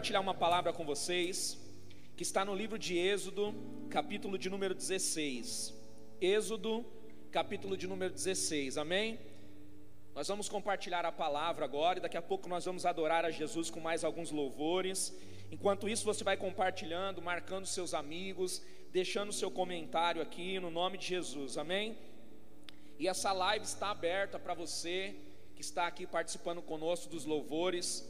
compartilhar uma palavra com vocês, que está no livro de Êxodo, capítulo de número 16. Êxodo, capítulo de número 16, amém? Nós vamos compartilhar a palavra agora e daqui a pouco nós vamos adorar a Jesus com mais alguns louvores. Enquanto isso, você vai compartilhando, marcando seus amigos, deixando seu comentário aqui no nome de Jesus, amém? E essa live está aberta para você que está aqui participando conosco dos louvores,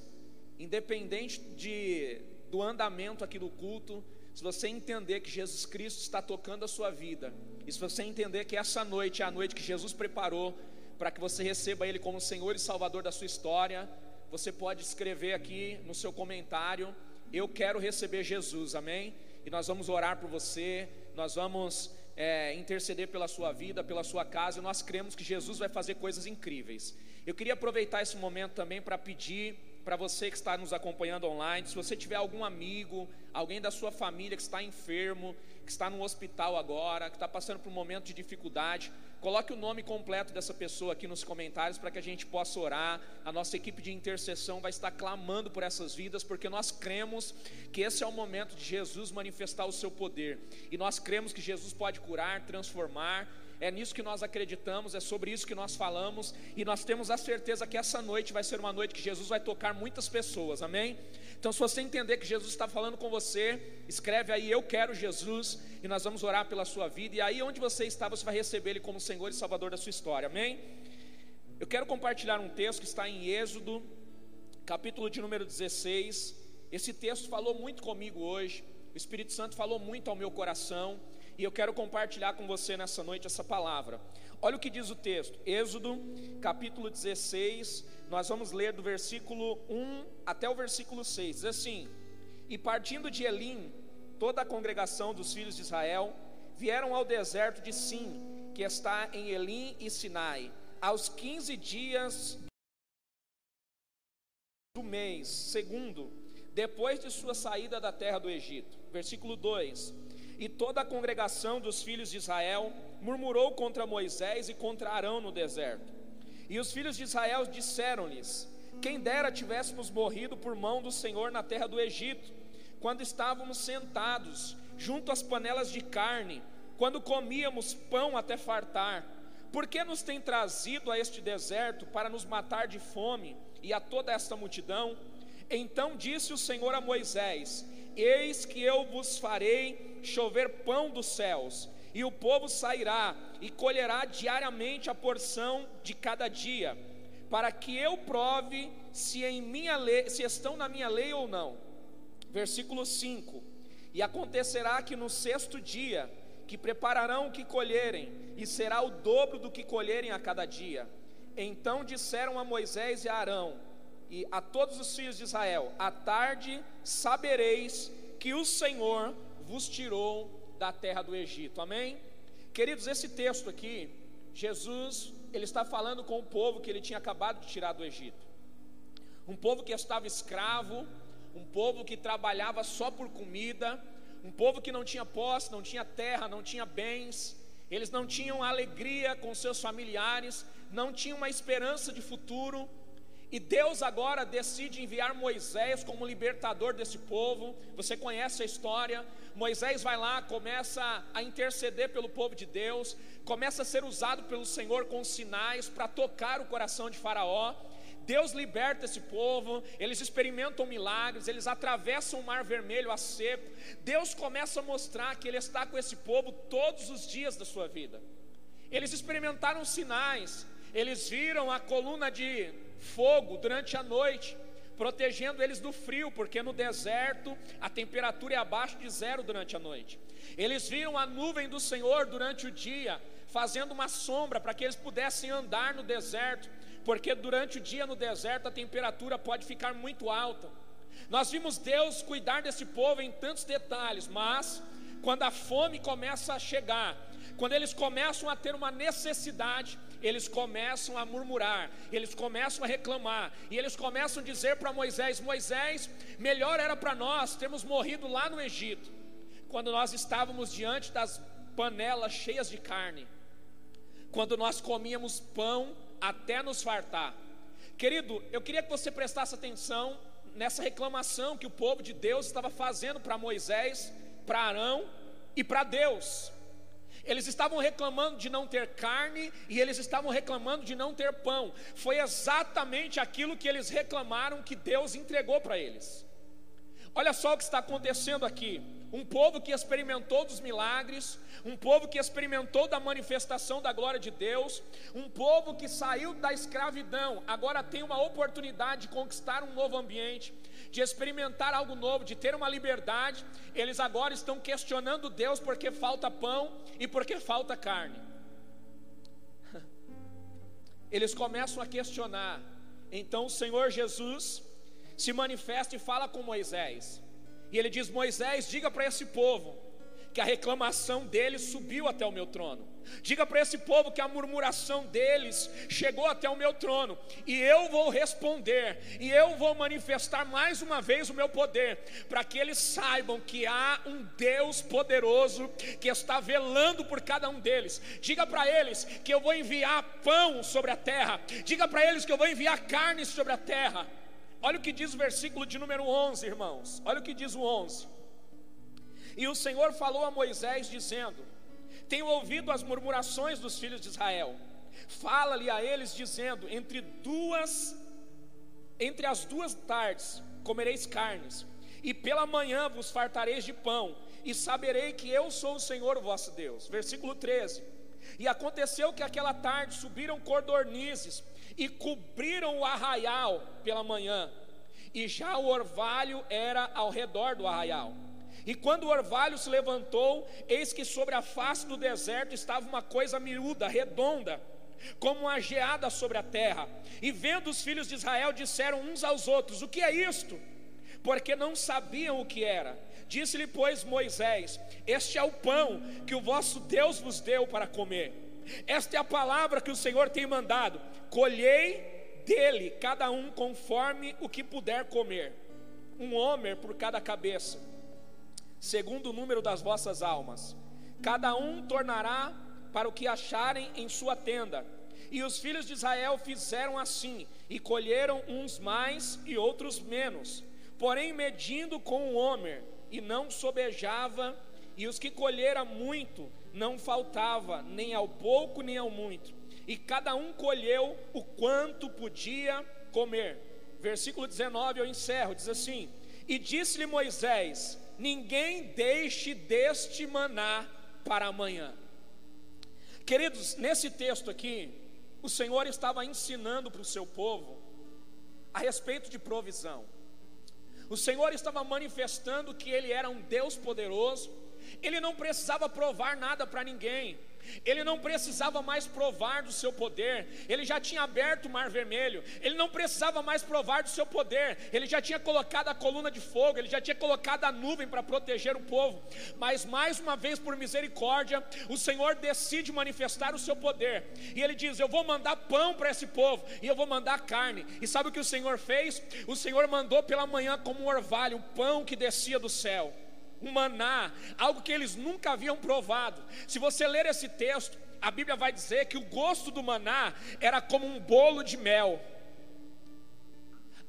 independente de, do andamento aqui do culto, se você entender que Jesus Cristo está tocando a sua vida, e se você entender que essa noite é a noite que Jesus preparou para que você receba Ele como Senhor e Salvador da sua história, você pode escrever aqui no seu comentário: Eu quero receber Jesus, amém? E nós vamos orar por você, nós vamos é, interceder pela sua vida, pela sua casa, e nós cremos que Jesus vai fazer coisas incríveis. Eu queria aproveitar esse momento também para pedir para você que está nos acompanhando online, se você tiver algum amigo, alguém da sua família que está enfermo, que está no hospital agora, que está passando por um momento de dificuldade, coloque o nome completo dessa pessoa aqui nos comentários para que a gente possa orar. A nossa equipe de intercessão vai estar clamando por essas vidas, porque nós cremos que esse é o momento de Jesus manifestar o seu poder. E nós cremos que Jesus pode curar, transformar é nisso que nós acreditamos, é sobre isso que nós falamos, e nós temos a certeza que essa noite vai ser uma noite que Jesus vai tocar muitas pessoas, amém? Então, se você entender que Jesus está falando com você, escreve aí, Eu quero Jesus, e nós vamos orar pela sua vida, e aí onde você está, você vai receber Ele como Senhor e Salvador da sua história, amém? Eu quero compartilhar um texto que está em Êxodo, capítulo de número 16. Esse texto falou muito comigo hoje, o Espírito Santo falou muito ao meu coração. E eu quero compartilhar com você nessa noite essa palavra. Olha o que diz o texto, Êxodo, capítulo 16, nós vamos ler do versículo 1 até o versículo 6. Diz assim: E partindo de Elim, toda a congregação dos filhos de Israel vieram ao deserto de Sim, que está em Elim e Sinai, aos 15 dias do mês segundo, depois de sua saída da terra do Egito. Versículo 2: e toda a congregação dos filhos de Israel murmurou contra Moisés e contra Arão no deserto. E os filhos de Israel disseram-lhes: Quem dera tivéssemos morrido por mão do Senhor na terra do Egito, quando estávamos sentados junto às panelas de carne, quando comíamos pão até fartar. Por que nos tem trazido a este deserto para nos matar de fome e a toda esta multidão? Então disse o Senhor a Moisés: Eis que eu vos farei chover pão dos céus, e o povo sairá e colherá diariamente a porção de cada dia, para que eu prove se em minha lei, se estão na minha lei ou não. Versículo 5. E acontecerá que no sexto dia que prepararão o que colherem, e será o dobro do que colherem a cada dia. Então disseram a Moisés e a Arão e a todos os filhos de Israel: À tarde sabereis que o Senhor vos tirou da terra do Egito. Amém? Queridos, esse texto aqui, Jesus, ele está falando com o povo que ele tinha acabado de tirar do Egito. Um povo que estava escravo, um povo que trabalhava só por comida, um povo que não tinha posse, não tinha terra, não tinha bens, eles não tinham alegria com seus familiares, não tinham uma esperança de futuro, e Deus agora decide enviar Moisés como libertador desse povo. Você conhece a história. Moisés vai lá, começa a interceder pelo povo de Deus, começa a ser usado pelo Senhor com sinais para tocar o coração de Faraó. Deus liberta esse povo, eles experimentam milagres, eles atravessam o mar vermelho a seco. Deus começa a mostrar que Ele está com esse povo todos os dias da sua vida. Eles experimentaram sinais, eles viram a coluna de fogo durante a noite, protegendo eles do frio, porque no deserto a temperatura é abaixo de zero durante a noite. Eles viram a nuvem do Senhor durante o dia, fazendo uma sombra para que eles pudessem andar no deserto, porque durante o dia no deserto a temperatura pode ficar muito alta. Nós vimos Deus cuidar desse povo em tantos detalhes, mas quando a fome começa a chegar, quando eles começam a ter uma necessidade, eles começam a murmurar, eles começam a reclamar, e eles começam a dizer para Moisés: Moisés, melhor era para nós termos morrido lá no Egito, quando nós estávamos diante das panelas cheias de carne, quando nós comíamos pão até nos fartar. Querido, eu queria que você prestasse atenção nessa reclamação que o povo de Deus estava fazendo para Moisés, para Arão e para Deus. Eles estavam reclamando de não ter carne e eles estavam reclamando de não ter pão. Foi exatamente aquilo que eles reclamaram que Deus entregou para eles. Olha só o que está acontecendo aqui. Um povo que experimentou dos milagres, um povo que experimentou da manifestação da glória de Deus, um povo que saiu da escravidão, agora tem uma oportunidade de conquistar um novo ambiente, de experimentar algo novo, de ter uma liberdade. Eles agora estão questionando Deus porque falta pão e porque falta carne. Eles começam a questionar. Então o Senhor Jesus se manifesta e fala com Moisés. E ele diz: Moisés, diga para esse povo que a reclamação deles subiu até o meu trono. Diga para esse povo que a murmuração deles chegou até o meu trono, e eu vou responder, e eu vou manifestar mais uma vez o meu poder, para que eles saibam que há um Deus poderoso que está velando por cada um deles. Diga para eles que eu vou enviar pão sobre a terra, diga para eles que eu vou enviar carne sobre a terra. Olha o que diz o versículo de número 11, irmãos. Olha o que diz o 11. E o Senhor falou a Moisés, dizendo: Tenho ouvido as murmurações dos filhos de Israel. Fala-lhe a eles, dizendo: Entre duas, entre as duas tardes comereis carnes, e pela manhã vos fartareis de pão, e saberei que eu sou o Senhor vosso Deus. Versículo 13. E aconteceu que aquela tarde subiram cordornizes e cobriram o arraial pela manhã, e já o orvalho era ao redor do arraial. E quando o orvalho se levantou, eis que sobre a face do deserto estava uma coisa miúda, redonda, como uma geada sobre a terra. E vendo os filhos de Israel, disseram uns aos outros: O que é isto? Porque não sabiam o que era. Disse-lhe, pois, Moisés: Este é o pão que o vosso Deus vos deu para comer. Esta é a palavra que o Senhor tem mandado: colhei dele cada um conforme o que puder comer, um homem por cada cabeça, segundo o número das vossas almas. Cada um tornará para o que acharem em sua tenda. E os filhos de Israel fizeram assim, e colheram uns mais e outros menos, porém medindo com o homem, e não sobejava, e os que colheram muito não faltava nem ao pouco nem ao muito, e cada um colheu o quanto podia comer. Versículo 19 eu encerro, diz assim: E disse-lhe Moisés: Ninguém deixe deste maná para amanhã. Queridos, nesse texto aqui, o Senhor estava ensinando para o seu povo a respeito de provisão. O Senhor estava manifestando que Ele era um Deus poderoso, ele não precisava provar nada para ninguém. Ele não precisava mais provar do seu poder, ele já tinha aberto o mar vermelho, ele não precisava mais provar do seu poder, ele já tinha colocado a coluna de fogo, ele já tinha colocado a nuvem para proteger o povo, mas mais uma vez, por misericórdia, o Senhor decide manifestar o seu poder, e ele diz: Eu vou mandar pão para esse povo, e eu vou mandar carne, e sabe o que o Senhor fez? O Senhor mandou pela manhã como um orvalho, o pão que descia do céu um maná, algo que eles nunca haviam provado. Se você ler esse texto, a Bíblia vai dizer que o gosto do maná era como um bolo de mel.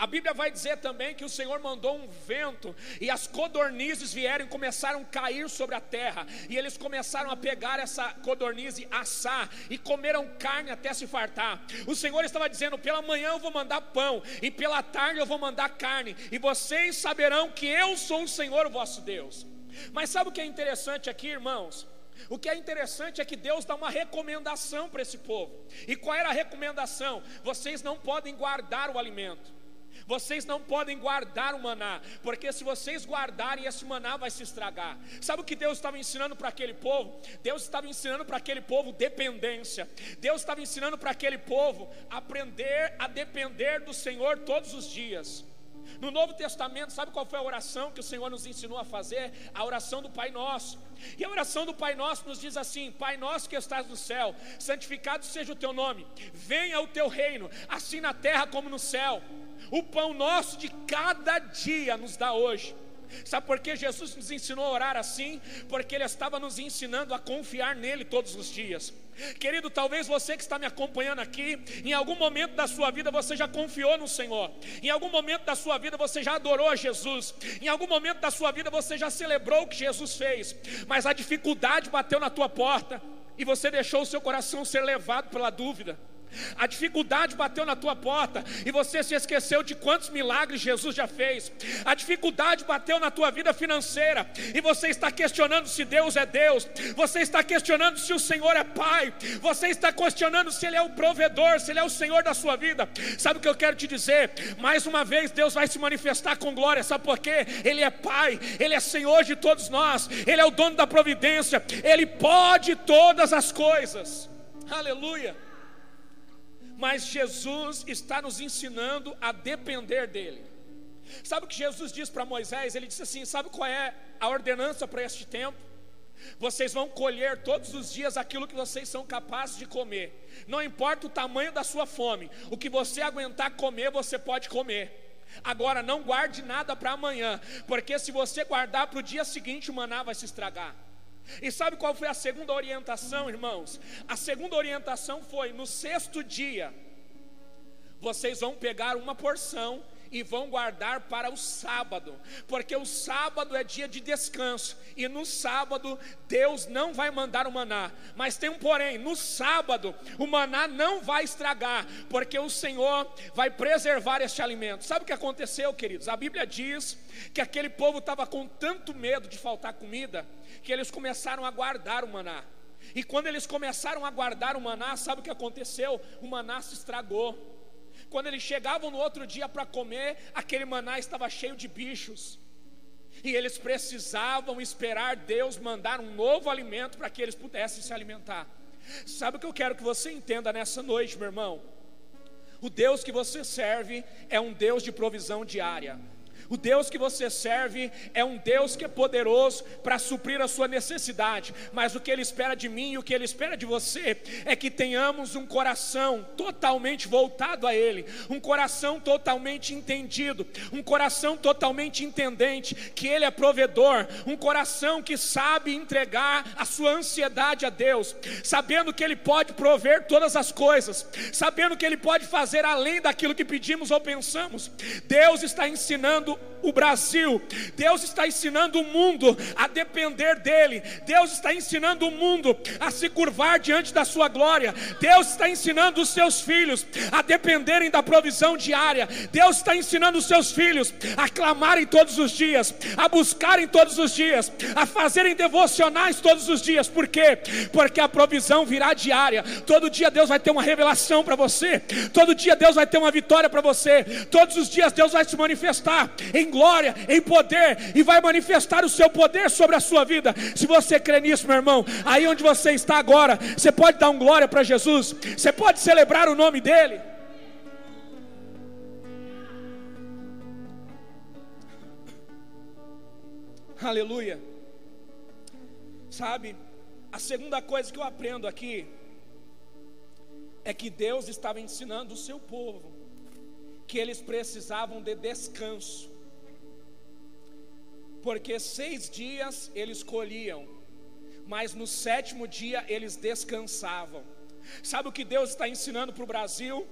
A Bíblia vai dizer também que o Senhor mandou um vento e as codornizes vieram e começaram a cair sobre a terra. E eles começaram a pegar essa codornize, assar e comeram carne até se fartar. O Senhor estava dizendo: pela manhã eu vou mandar pão e pela tarde eu vou mandar carne. E vocês saberão que eu sou o Senhor, o vosso Deus. Mas sabe o que é interessante aqui, irmãos? O que é interessante é que Deus dá uma recomendação para esse povo. E qual era a recomendação? Vocês não podem guardar o alimento. Vocês não podem guardar o maná, porque se vocês guardarem, esse maná vai se estragar. Sabe o que Deus estava ensinando para aquele povo? Deus estava ensinando para aquele povo dependência. Deus estava ensinando para aquele povo aprender a depender do Senhor todos os dias. No Novo Testamento, sabe qual foi a oração que o Senhor nos ensinou a fazer? A oração do Pai Nosso. E a oração do Pai Nosso nos diz assim: Pai Nosso que estás no céu, santificado seja o teu nome, venha o teu reino, assim na terra como no céu. O pão nosso de cada dia nos dá hoje. Sabe por que Jesus nos ensinou a orar assim? Porque Ele estava nos ensinando a confiar nele todos os dias. Querido, talvez você que está me acompanhando aqui, em algum momento da sua vida você já confiou no Senhor, em algum momento da sua vida você já adorou a Jesus, em algum momento da sua vida você já celebrou o que Jesus fez, mas a dificuldade bateu na tua porta e você deixou o seu coração ser levado pela dúvida. A dificuldade bateu na tua porta e você se esqueceu de quantos milagres Jesus já fez. A dificuldade bateu na tua vida financeira e você está questionando se Deus é Deus. Você está questionando se o Senhor é Pai. Você está questionando se Ele é o provedor, se Ele é o Senhor da sua vida. Sabe o que eu quero te dizer? Mais uma vez, Deus vai se manifestar com glória. Sabe por quê? Ele é Pai, Ele é Senhor de todos nós, Ele é o dono da providência, Ele pode todas as coisas. Aleluia mas Jesus está nos ensinando a depender dEle. Sabe o que Jesus disse para Moisés? Ele disse assim: Sabe qual é a ordenança para este tempo? Vocês vão colher todos os dias aquilo que vocês são capazes de comer, não importa o tamanho da sua fome, o que você aguentar comer, você pode comer. Agora, não guarde nada para amanhã, porque se você guardar para o dia seguinte, o maná vai se estragar. E sabe qual foi a segunda orientação, irmãos? A segunda orientação foi: no sexto dia, vocês vão pegar uma porção e vão guardar para o sábado, porque o sábado é dia de descanso, e no sábado Deus não vai mandar o maná, mas tem um porém: no sábado o maná não vai estragar, porque o Senhor vai preservar este alimento. Sabe o que aconteceu, queridos? A Bíblia diz que aquele povo estava com tanto medo de faltar comida, que eles começaram a guardar o maná. E quando eles começaram a guardar o maná, sabe o que aconteceu? O maná se estragou. Quando eles chegavam no outro dia para comer, aquele maná estava cheio de bichos. E eles precisavam esperar Deus mandar um novo alimento para que eles pudessem se alimentar. Sabe o que eu quero que você entenda nessa noite, meu irmão? O Deus que você serve é um Deus de provisão diária. O Deus que você serve é um Deus que é poderoso para suprir a sua necessidade, mas o que Ele espera de mim e o que Ele espera de você é que tenhamos um coração totalmente voltado a Ele, um coração totalmente entendido, um coração totalmente entendente que Ele é provedor, um coração que sabe entregar a sua ansiedade a Deus, sabendo que Ele pode prover todas as coisas, sabendo que Ele pode fazer além daquilo que pedimos ou pensamos. Deus está ensinando o Brasil. Deus está ensinando o mundo a depender dEle. Deus está ensinando o mundo a se curvar diante da Sua glória. Deus está ensinando os seus filhos a dependerem da provisão diária. Deus está ensinando os seus filhos a clamarem todos os dias, a buscarem todos os dias, a fazerem devocionais todos os dias. Por quê? Porque a provisão virá diária. Todo dia Deus vai ter uma revelação para você. Todo dia Deus vai ter uma vitória para você. Todos os dias Deus vai se manifestar em glória, em poder, e vai manifestar o seu poder sobre a sua vida. Se você crê nisso, meu irmão, aí onde você está agora, você pode dar um glória para Jesus, você pode celebrar o nome dEle. Aleluia. Sabe, a segunda coisa que eu aprendo aqui é que Deus estava ensinando o seu povo que eles precisavam de descanso porque seis dias eles colhiam, mas no sétimo dia eles descansavam. Sabe o que Deus está ensinando para o Brasil?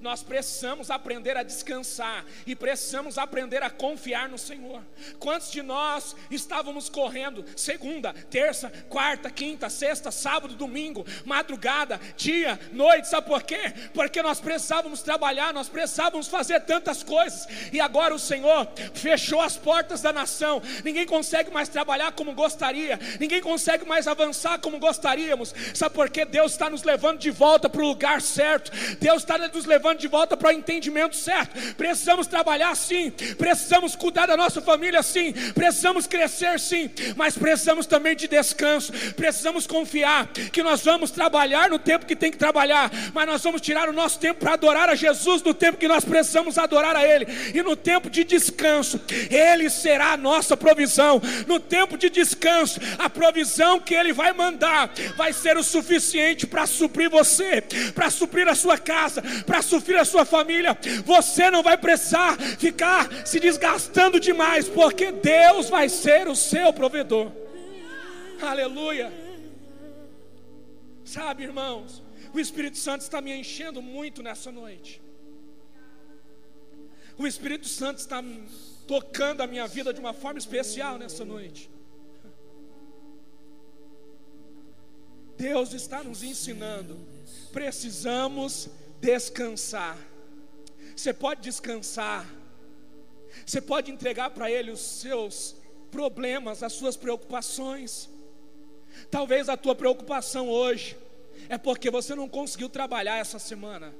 Nós precisamos aprender a descansar e precisamos aprender a confiar no Senhor. Quantos de nós estávamos correndo segunda, terça, quarta, quinta, sexta, sábado, domingo, madrugada, dia, noite, sabe por quê? Porque nós precisávamos trabalhar, nós precisávamos fazer tantas coisas e agora o Senhor fechou as portas da nação. Ninguém consegue mais trabalhar como gostaria, ninguém consegue mais avançar como gostaríamos. Sabe por quê? Deus está nos levando de volta para o lugar certo. Deus está nos levando levando de volta para o entendimento certo. Precisamos trabalhar sim, precisamos cuidar da nossa família sim, precisamos crescer sim, mas precisamos também de descanso. Precisamos confiar que nós vamos trabalhar no tempo que tem que trabalhar, mas nós vamos tirar o nosso tempo para adorar a Jesus no tempo que nós precisamos adorar a Ele, e no tempo de descanso, Ele será a nossa provisão. No tempo de descanso, a provisão que Ele vai mandar vai ser o suficiente para suprir você, para suprir a sua casa, para suprir a sua família. Você não vai precisar ficar se desgastando demais, porque Deus vai ser o seu provedor. Aleluia. Sabe, irmãos, o Espírito Santo está me enchendo muito nessa noite. O Espírito Santo está tocando a minha vida de uma forma especial nessa noite. Deus está nos ensinando. Precisamos descansar. Você pode descansar. Você pode entregar para Ele os seus problemas, as suas preocupações. Talvez a tua preocupação hoje é porque você não conseguiu trabalhar essa semana.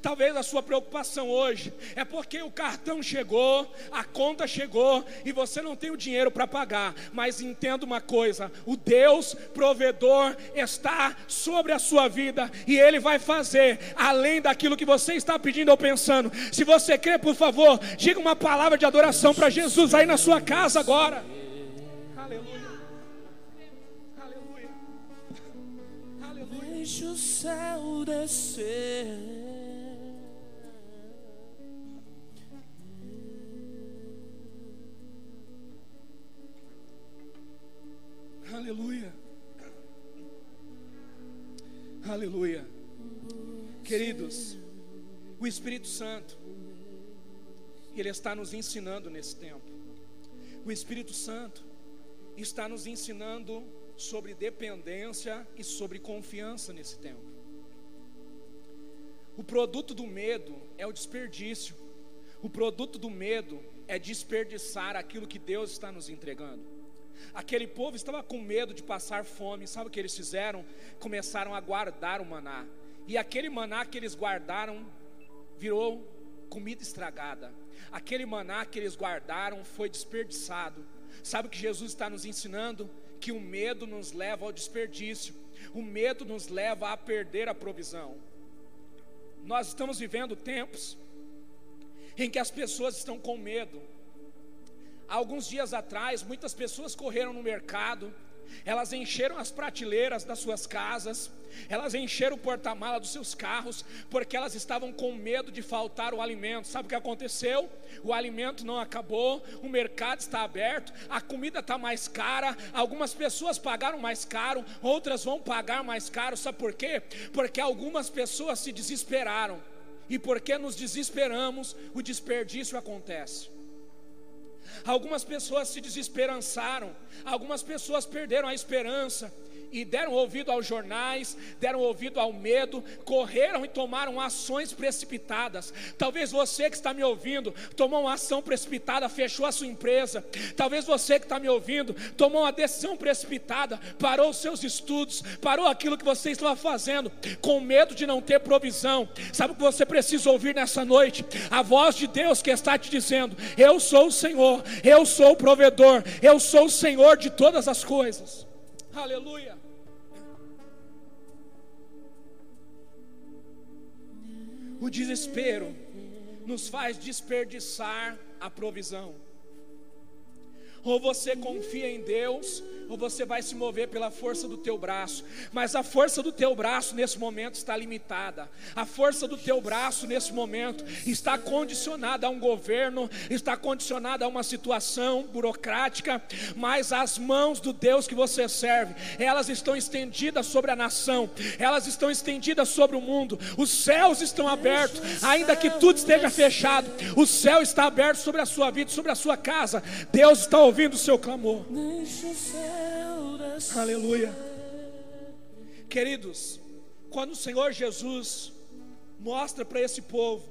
Talvez a sua preocupação hoje é porque o cartão chegou, a conta chegou e você não tem o dinheiro para pagar. Mas entenda uma coisa: o Deus provedor está sobre a sua vida e Ele vai fazer além daquilo que você está pedindo ou pensando. Se você crê, por favor, diga uma palavra de adoração para Jesus aí na sua casa agora. Aleluia. Aleluia. Aleluia. Deixa o céu descer. Aleluia. Aleluia. Queridos, o Espírito Santo, Ele está nos ensinando nesse tempo. O Espírito Santo está nos ensinando sobre dependência e sobre confiança nesse tempo. O produto do medo é o desperdício. O produto do medo é desperdiçar aquilo que Deus está nos entregando. Aquele povo estava com medo de passar fome. Sabe o que eles fizeram? Começaram a guardar o maná. E aquele maná que eles guardaram virou comida estragada. Aquele maná que eles guardaram foi desperdiçado. Sabe o que Jesus está nos ensinando? Que o medo nos leva ao desperdício. O medo nos leva a perder a provisão. Nós estamos vivendo tempos em que as pessoas estão com medo alguns dias atrás, muitas pessoas correram no mercado, elas encheram as prateleiras das suas casas, elas encheram o porta-mala dos seus carros, porque elas estavam com medo de faltar o alimento. Sabe o que aconteceu? O alimento não acabou, o mercado está aberto, a comida está mais cara, algumas pessoas pagaram mais caro, outras vão pagar mais caro. Sabe por quê? Porque algumas pessoas se desesperaram, e porque nos desesperamos, o desperdício acontece. Algumas pessoas se desesperançaram, algumas pessoas perderam a esperança, e deram ouvido aos jornais, deram ouvido ao medo, correram e tomaram ações precipitadas. Talvez você que está me ouvindo tomou uma ação precipitada, fechou a sua empresa. Talvez você que está me ouvindo tomou uma decisão precipitada, parou os seus estudos, parou aquilo que você estava fazendo, com medo de não ter provisão. Sabe o que você precisa ouvir nessa noite? A voz de Deus que está te dizendo: Eu sou o Senhor, eu sou o provedor, eu sou o Senhor de todas as coisas. Aleluia. O desespero nos faz desperdiçar a provisão. Ou você confia em Deus, ou você vai se mover pela força do teu braço. Mas a força do teu braço nesse momento está limitada. A força do teu braço nesse momento está condicionada a um governo, está condicionada a uma situação burocrática, mas as mãos do Deus que você serve, elas estão estendidas sobre a nação, elas estão estendidas sobre o mundo. Os céus estão abertos, ainda que tudo esteja fechado. O céu está aberto sobre a sua vida, sobre a sua casa. Deus está ouvindo ouvindo o seu clamor. Aleluia. Queridos, quando o Senhor Jesus mostra para esse povo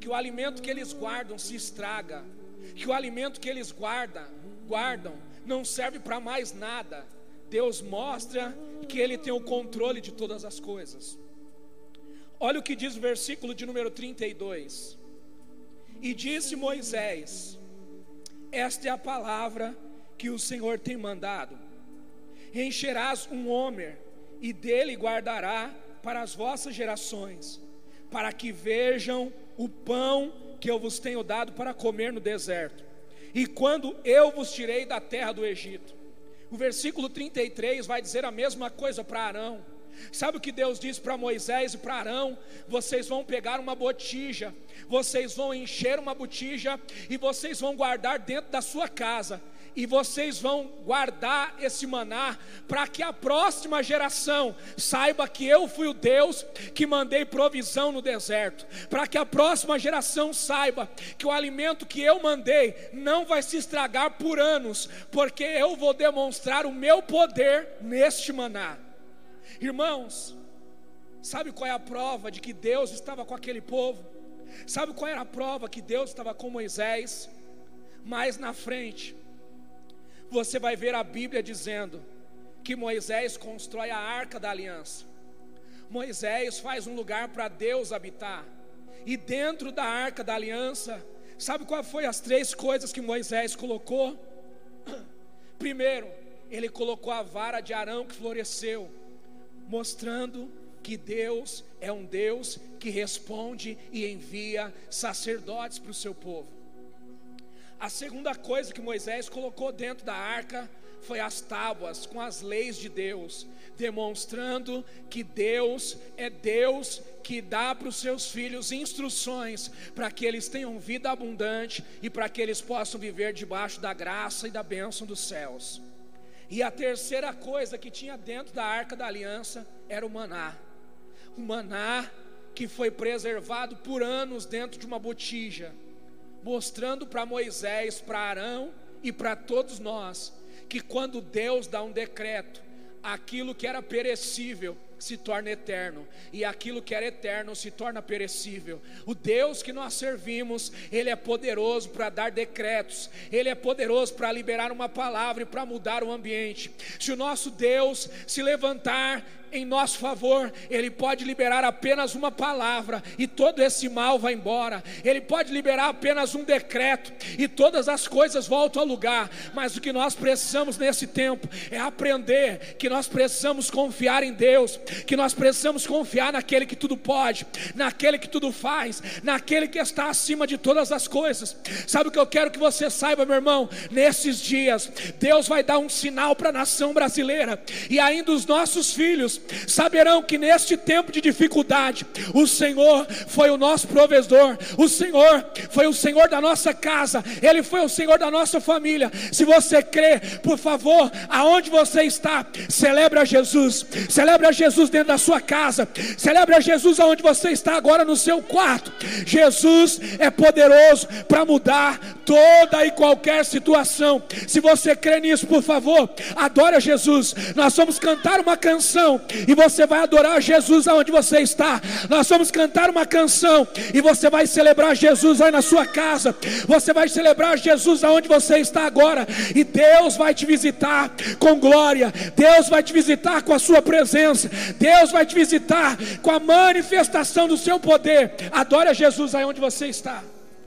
que o alimento que eles guardam se estraga, que o alimento que eles guardam, guardam não serve para mais nada. Deus mostra que ele tem o controle de todas as coisas. Olha o que diz o versículo de número 32. E disse Moisés: esta é a palavra que o Senhor tem mandado. Encherás um homer, e dele guardará para as vossas gerações, para que vejam o pão que eu vos tenho dado para comer no deserto, e quando eu vos tirei da terra do Egito. O versículo 33 vai dizer a mesma coisa para Arão. Sabe o que Deus disse para Moisés e para Arão? Vocês vão pegar uma botija, vocês vão encher uma botija e vocês vão guardar dentro da sua casa e vocês vão guardar esse maná para que a próxima geração saiba que eu fui o Deus que mandei provisão no deserto, para que a próxima geração saiba que o alimento que eu mandei não vai se estragar por anos, porque eu vou demonstrar o meu poder neste maná. Irmãos, sabe qual é a prova de que Deus estava com aquele povo? Sabe qual era a prova que Deus estava com Moisés? Mais na frente, você vai ver a Bíblia dizendo que Moisés constrói a arca da aliança. Moisés faz um lugar para Deus habitar. E dentro da arca da aliança, sabe qual foi as três coisas que Moisés colocou? Primeiro, ele colocou a vara de Arão que floresceu, mostrando que Deus é um Deus que responde e envia sacerdotes para o seu povo. A segunda coisa que Moisés colocou dentro da arca foi as tábuas com as leis de Deus, demonstrando que Deus é Deus que dá para os seus filhos instruções para que eles tenham vida abundante e para que eles possam viver debaixo da graça e da bênção dos céus. E a terceira coisa que tinha dentro da arca da aliança era o maná. O maná que foi preservado por anos dentro de uma botija mostrando para Moisés, para Arão e para todos nós que quando Deus dá um decreto, aquilo que era perecível se torna eterno, e aquilo que era eterno se torna perecível. O Deus que nós servimos, Ele é poderoso para dar decretos, Ele é poderoso para liberar uma palavra e para mudar o ambiente. Se o nosso Deus se levantar em nosso favor, Ele pode liberar apenas uma palavra e todo esse mal vai embora. Ele pode liberar apenas um decreto e todas as coisas voltam ao lugar. Mas o que nós precisamos nesse tempo é aprender que nós precisamos confiar em Deus, que nós precisamos confiar naquele que tudo pode, naquele que tudo faz, naquele que está acima de todas as coisas. Sabe o que eu quero que você saiba, meu irmão? Nesses dias, Deus vai dar um sinal para a nação brasileira e ainda os nossos filhos saberão que neste tempo de dificuldade, o Senhor foi o nosso provedor, o Senhor foi o Senhor da nossa casa, Ele foi o Senhor da nossa família. Se você crê, por favor, aonde você está, celebra Jesus, celebra Jesus dentro da sua casa, celebra Jesus aonde você está agora no seu quarto. Jesus é poderoso para mudar toda e qualquer situação. Se você crê nisso, por favor, adora Jesus. Nós vamos cantar uma canção e você vai adorar Jesus aonde você está. Nós vamos cantar uma canção e você vai celebrar Jesus aí na sua casa. Você vai celebrar Jesus aonde você está agora e Deus vai te visitar com glória. Deus vai te visitar com a sua presença. Deus vai te visitar com a manifestação do seu poder. Adore Jesus aí onde você está.